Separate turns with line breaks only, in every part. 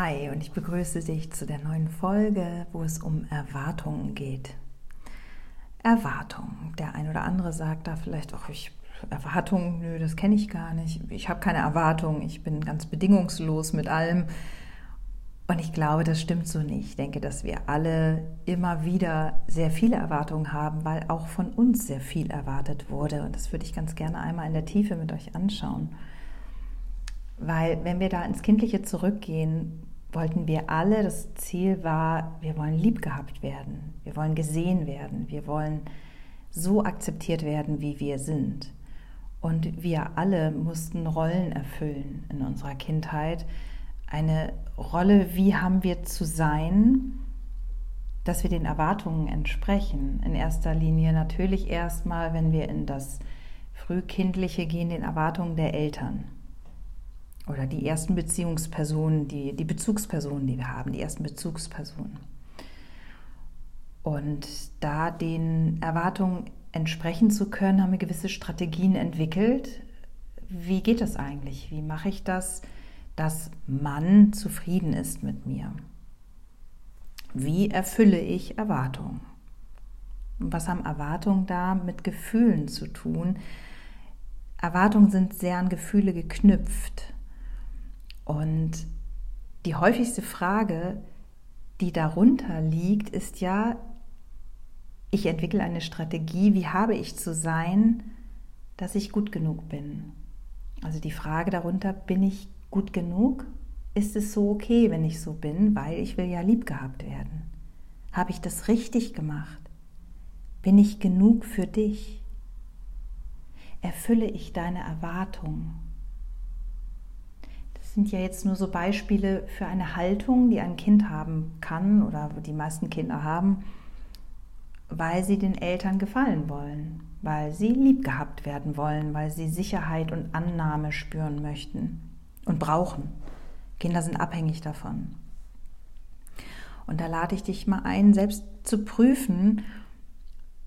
Hi und ich begrüße dich zu der neuen Folge, wo es um Erwartungen geht. Erwartungen. Der ein oder andere sagt da vielleicht auch, ich Erwartungen, nö, das kenne ich gar nicht. Ich habe keine Erwartungen, ich bin ganz bedingungslos mit allem. Und ich glaube, das stimmt so nicht. Ich denke, dass wir alle immer wieder sehr viele Erwartungen haben, weil auch von uns sehr viel erwartet wurde. Und das würde ich ganz gerne einmal in der Tiefe mit euch anschauen. Weil wenn wir da ins Kindliche zurückgehen, wollten wir alle, das Ziel war, wir wollen lieb gehabt werden, wir wollen gesehen werden, wir wollen so akzeptiert werden, wie wir sind. Und wir alle mussten Rollen erfüllen in unserer Kindheit. Eine Rolle, wie haben wir zu sein, dass wir den Erwartungen entsprechen. In erster Linie natürlich erstmal, wenn wir in das Frühkindliche gehen, den Erwartungen der Eltern oder die ersten Beziehungspersonen, die, die Bezugspersonen, die wir haben, die ersten Bezugspersonen. Und da den Erwartungen entsprechen zu können, haben wir gewisse Strategien entwickelt. Wie geht das eigentlich? Wie mache ich das, dass man zufrieden ist mit mir? Wie erfülle ich Erwartungen? Und was haben Erwartungen da mit Gefühlen zu tun? Erwartungen sind sehr an Gefühle geknüpft. Und die häufigste Frage, die darunter liegt, ist ja, ich entwickle eine Strategie, wie habe ich zu sein, dass ich gut genug bin. Also die Frage darunter, bin ich gut genug? Ist es so okay, wenn ich so bin, weil ich will ja lieb gehabt werden? Habe ich das richtig gemacht? Bin ich genug für dich? Erfülle ich deine Erwartungen? Sind ja jetzt nur so Beispiele für eine Haltung, die ein Kind haben kann oder die meisten Kinder haben, weil sie den Eltern gefallen wollen, weil sie lieb gehabt werden wollen, weil sie Sicherheit und Annahme spüren möchten und brauchen. Kinder sind abhängig davon. Und da lade ich dich mal ein, selbst zu prüfen,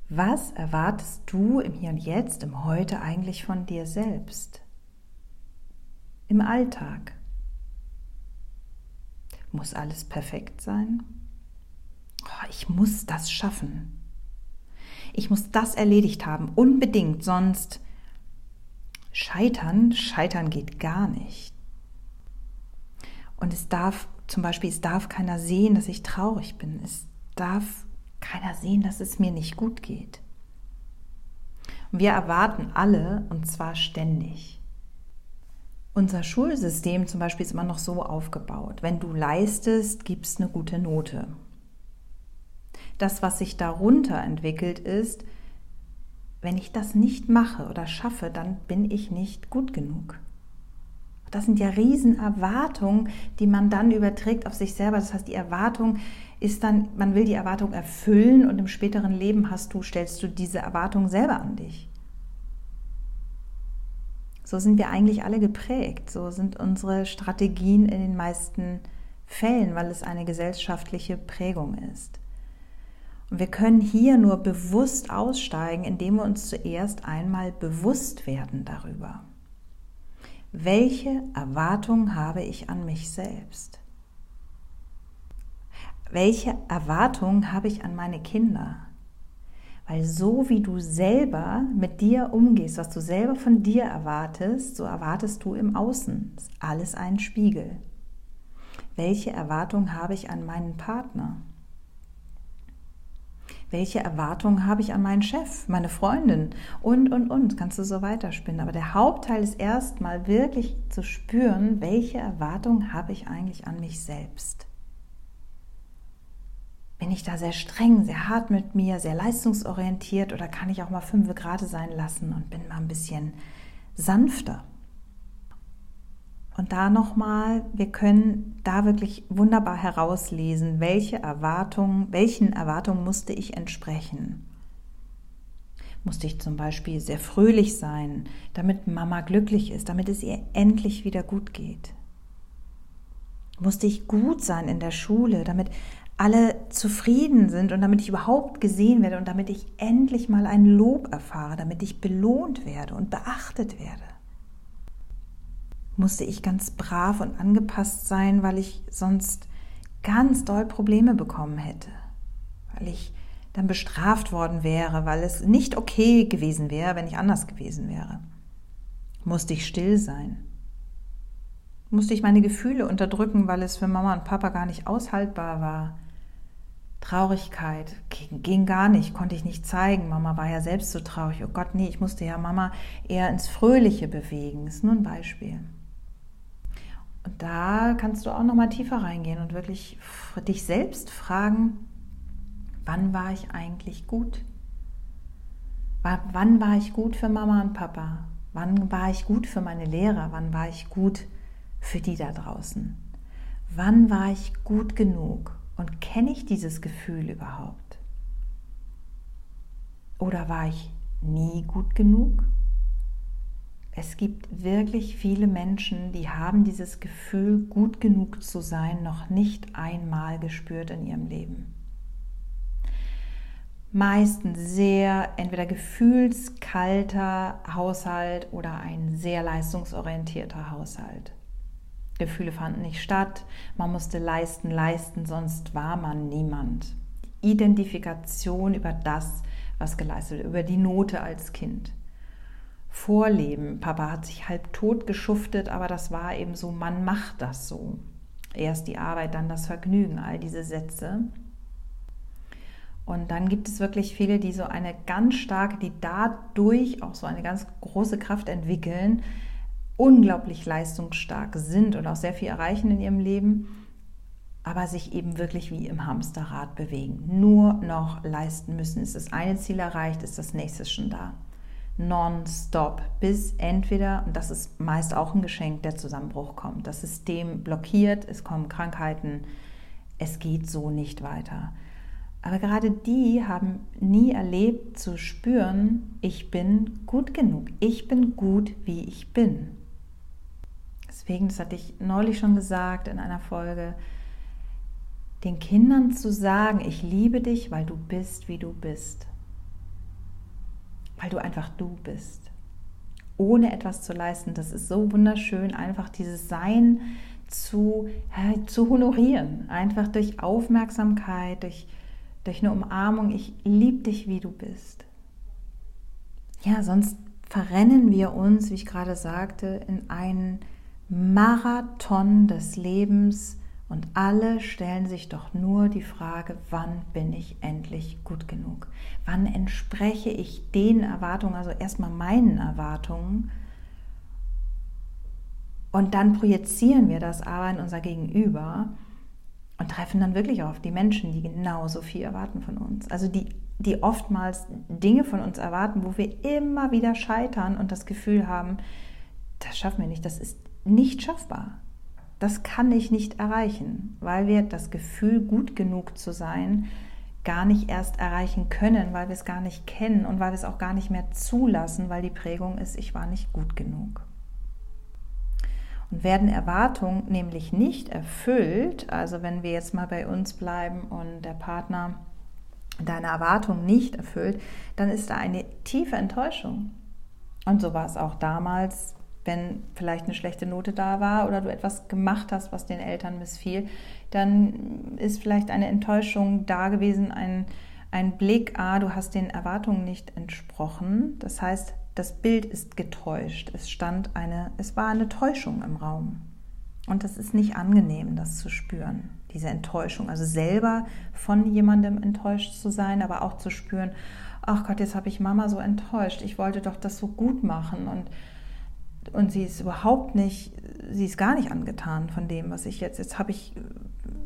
was erwartest du im Hier und Jetzt, im Heute eigentlich von dir selbst? Im Alltag. Muss alles perfekt sein? Oh, ich muss das schaffen. Ich muss das erledigt haben, unbedingt, sonst scheitern, scheitern geht gar nicht. Und es darf zum Beispiel, es darf keiner sehen, dass ich traurig bin. Es darf keiner sehen, dass es mir nicht gut geht. Und wir erwarten alle, und zwar ständig. Unser Schulsystem zum Beispiel ist immer noch so aufgebaut. Wenn du leistest, gibst eine gute Note. Das, was sich darunter entwickelt, ist, wenn ich das nicht mache oder schaffe, dann bin ich nicht gut genug. Das sind ja Riesenerwartungen, die man dann überträgt auf sich selber. Das heißt, die Erwartung ist dann, man will die Erwartung erfüllen und im späteren Leben hast du, stellst du diese Erwartung selber an dich. So sind wir eigentlich alle geprägt. So sind unsere Strategien in den meisten Fällen, weil es eine gesellschaftliche Prägung ist. Und wir können hier nur bewusst aussteigen, indem wir uns zuerst einmal bewusst werden darüber. Welche Erwartungen habe ich an mich selbst? Welche Erwartungen habe ich an meine Kinder? Weil so wie du selber mit dir umgehst, was du selber von dir erwartest, so erwartest du im Außen. Das ist alles ein Spiegel. Welche Erwartungen habe ich an meinen Partner? Welche Erwartungen habe ich an meinen Chef, meine Freundin und, und, und. Kannst du so weiterspinnen. Aber der Hauptteil ist erstmal wirklich zu spüren, welche Erwartungen habe ich eigentlich an mich selbst bin ich da sehr streng, sehr hart mit mir, sehr leistungsorientiert oder kann ich auch mal fünf Grade sein lassen und bin mal ein bisschen sanfter? Und da nochmal, wir können da wirklich wunderbar herauslesen, welche Erwartungen, welchen Erwartungen musste ich entsprechen. Musste ich zum Beispiel sehr fröhlich sein, damit Mama glücklich ist, damit es ihr endlich wieder gut geht? Musste ich gut sein in der Schule, damit alle zufrieden sind und damit ich überhaupt gesehen werde und damit ich endlich mal ein Lob erfahre, damit ich belohnt werde und beachtet werde? musste ich ganz brav und angepasst sein, weil ich sonst ganz doll Probleme bekommen hätte, weil ich dann bestraft worden wäre, weil es nicht okay gewesen wäre, wenn ich anders gewesen wäre. Musste ich still sein? Musste ich meine Gefühle unterdrücken, weil es für Mama und Papa gar nicht aushaltbar war? Traurigkeit ging, ging, gar nicht, konnte ich nicht zeigen. Mama war ja selbst so traurig. Oh Gott, nee, ich musste ja Mama eher ins Fröhliche bewegen. Ist nur ein Beispiel. Und da kannst du auch noch mal tiefer reingehen und wirklich dich selbst fragen, wann war ich eigentlich gut? Wann war ich gut für Mama und Papa? Wann war ich gut für meine Lehrer? Wann war ich gut für die da draußen? Wann war ich gut genug? Und kenne ich dieses Gefühl überhaupt? Oder war ich nie gut genug? es gibt wirklich viele Menschen, die haben dieses Gefühl, gut genug zu sein, noch nicht einmal gespürt in ihrem Leben. Meistens sehr entweder gefühlskalter Haushalt oder ein sehr leistungsorientierter Haushalt. Gefühle fanden nicht statt, man musste leisten, leisten, sonst war man niemand. Identifikation über das, was geleistet wird, über die Note als Kind. Vorleben. Papa hat sich halb tot geschuftet, aber das war eben so, man macht das so. Erst die Arbeit, dann das Vergnügen, all diese Sätze. Und dann gibt es wirklich viele, die so eine ganz starke, die dadurch auch so eine ganz große Kraft entwickeln, unglaublich leistungsstark sind und auch sehr viel erreichen in ihrem Leben, aber sich eben wirklich wie im Hamsterrad bewegen. Nur noch leisten müssen. Ist das eine Ziel erreicht, ist das nächste schon da nonstop, bis entweder, und das ist meist auch ein Geschenk, der Zusammenbruch kommt. Das System blockiert, es kommen Krankheiten, es geht so nicht weiter. Aber gerade die haben nie erlebt zu spüren, ich bin gut genug, ich bin gut, wie ich bin. Deswegen, das hatte ich neulich schon gesagt in einer Folge, den Kindern zu sagen, ich liebe dich, weil du bist, wie du bist weil du einfach du bist. Ohne etwas zu leisten. Das ist so wunderschön, einfach dieses Sein zu, äh, zu honorieren. Einfach durch Aufmerksamkeit, durch, durch eine Umarmung. Ich liebe dich, wie du bist. Ja, sonst verrennen wir uns, wie ich gerade sagte, in einen Marathon des Lebens und alle stellen sich doch nur die Frage, wann bin ich endlich gut genug? Wann entspreche ich den Erwartungen, also erstmal meinen Erwartungen? Und dann projizieren wir das aber in unser Gegenüber und treffen dann wirklich auf die Menschen, die genauso viel erwarten von uns. Also die, die oftmals Dinge von uns erwarten, wo wir immer wieder scheitern und das Gefühl haben, das schaffen wir nicht, das ist nicht schaffbar. Das kann ich nicht erreichen, weil wir das Gefühl, gut genug zu sein, gar nicht erst erreichen können, weil wir es gar nicht kennen und weil wir es auch gar nicht mehr zulassen, weil die Prägung ist, ich war nicht gut genug. Und werden Erwartungen nämlich nicht erfüllt, also wenn wir jetzt mal bei uns bleiben und der Partner deine Erwartung nicht erfüllt, dann ist da eine tiefe Enttäuschung. Und so war es auch damals wenn vielleicht eine schlechte Note da war oder du etwas gemacht hast, was den Eltern missfiel, dann ist vielleicht eine Enttäuschung da gewesen, ein, ein Blick, ah, du hast den Erwartungen nicht entsprochen. Das heißt, das Bild ist getäuscht. Es stand eine, es war eine Täuschung im Raum. Und das ist nicht angenehm, das zu spüren, diese Enttäuschung. Also selber von jemandem enttäuscht zu sein, aber auch zu spüren, ach Gott, jetzt habe ich Mama so enttäuscht. Ich wollte doch das so gut machen und und sie ist überhaupt nicht, sie ist gar nicht angetan von dem, was ich jetzt, jetzt habe ich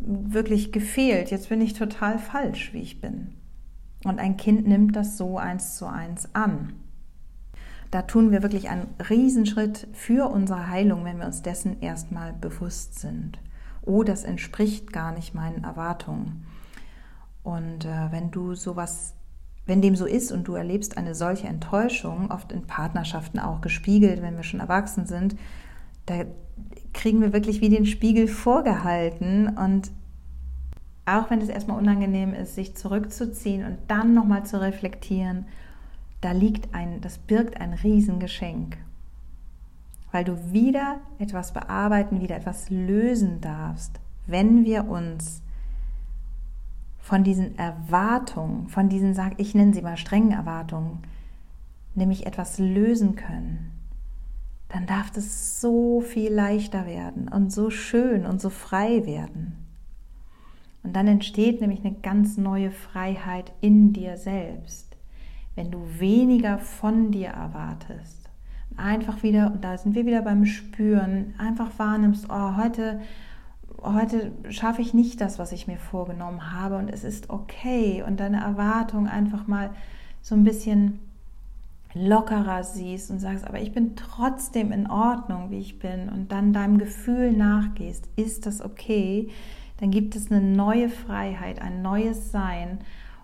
wirklich gefehlt, jetzt bin ich total falsch, wie ich bin. Und ein Kind nimmt das so eins zu eins an. da tun wir wirklich einen Riesenschritt für unsere Heilung, wenn wir uns dessen erstmal bewusst sind. Oh, das entspricht gar nicht meinen Erwartungen. Und äh, wenn du sowas, wenn dem so ist und du erlebst eine solche Enttäuschung, oft in Partnerschaften auch gespiegelt, wenn wir schon erwachsen sind, da kriegen wir wirklich wie den Spiegel vorgehalten und auch wenn es erstmal unangenehm ist, sich zurückzuziehen und dann nochmal zu reflektieren, da liegt ein, das birgt ein Riesengeschenk. Weil du wieder etwas bearbeiten, wieder etwas lösen darfst, wenn wir uns von diesen Erwartungen, von diesen, sag ich nenne sie mal strengen Erwartungen, nämlich etwas lösen können, dann darf das so viel leichter werden und so schön und so frei werden. Und dann entsteht nämlich eine ganz neue Freiheit in dir selbst, wenn du weniger von dir erwartest. Einfach wieder, und da sind wir wieder beim Spüren, einfach wahrnimmst, oh, heute, heute schaffe ich nicht das, was ich mir vorgenommen habe und es ist okay und deine Erwartung einfach mal so ein bisschen lockerer siehst und sagst, aber ich bin trotzdem in Ordnung, wie ich bin und dann deinem Gefühl nachgehst, ist das okay, dann gibt es eine neue Freiheit, ein neues Sein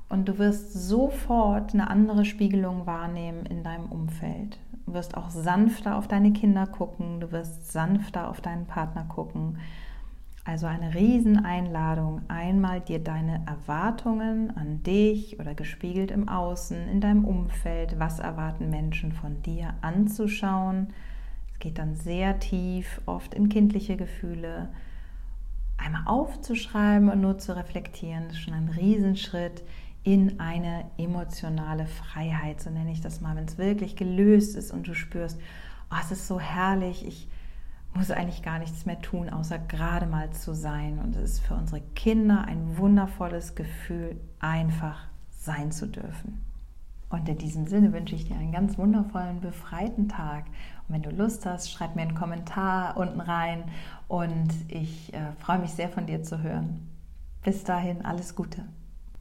und du wirst sofort eine andere Spiegelung wahrnehmen in deinem Umfeld. Du wirst auch sanfter auf deine Kinder gucken, du wirst sanfter auf deinen Partner gucken. Also eine Rieseneinladung, einmal dir deine Erwartungen an dich oder gespiegelt im Außen, in deinem Umfeld, was erwarten Menschen von dir anzuschauen. Es geht dann sehr tief, oft in kindliche Gefühle, einmal aufzuschreiben und nur zu reflektieren, ist schon ein Riesenschritt in eine emotionale Freiheit, so nenne ich das mal, wenn es wirklich gelöst ist und du spürst, oh, es ist so herrlich, ich muss eigentlich gar nichts mehr tun, außer gerade mal zu sein. Und es ist für unsere Kinder ein wundervolles Gefühl, einfach sein zu dürfen. Und in diesem Sinne wünsche ich dir einen ganz wundervollen, befreiten Tag. Und wenn du Lust hast, schreib mir einen Kommentar unten rein und ich äh, freue mich sehr von dir zu hören. Bis dahin, alles Gute.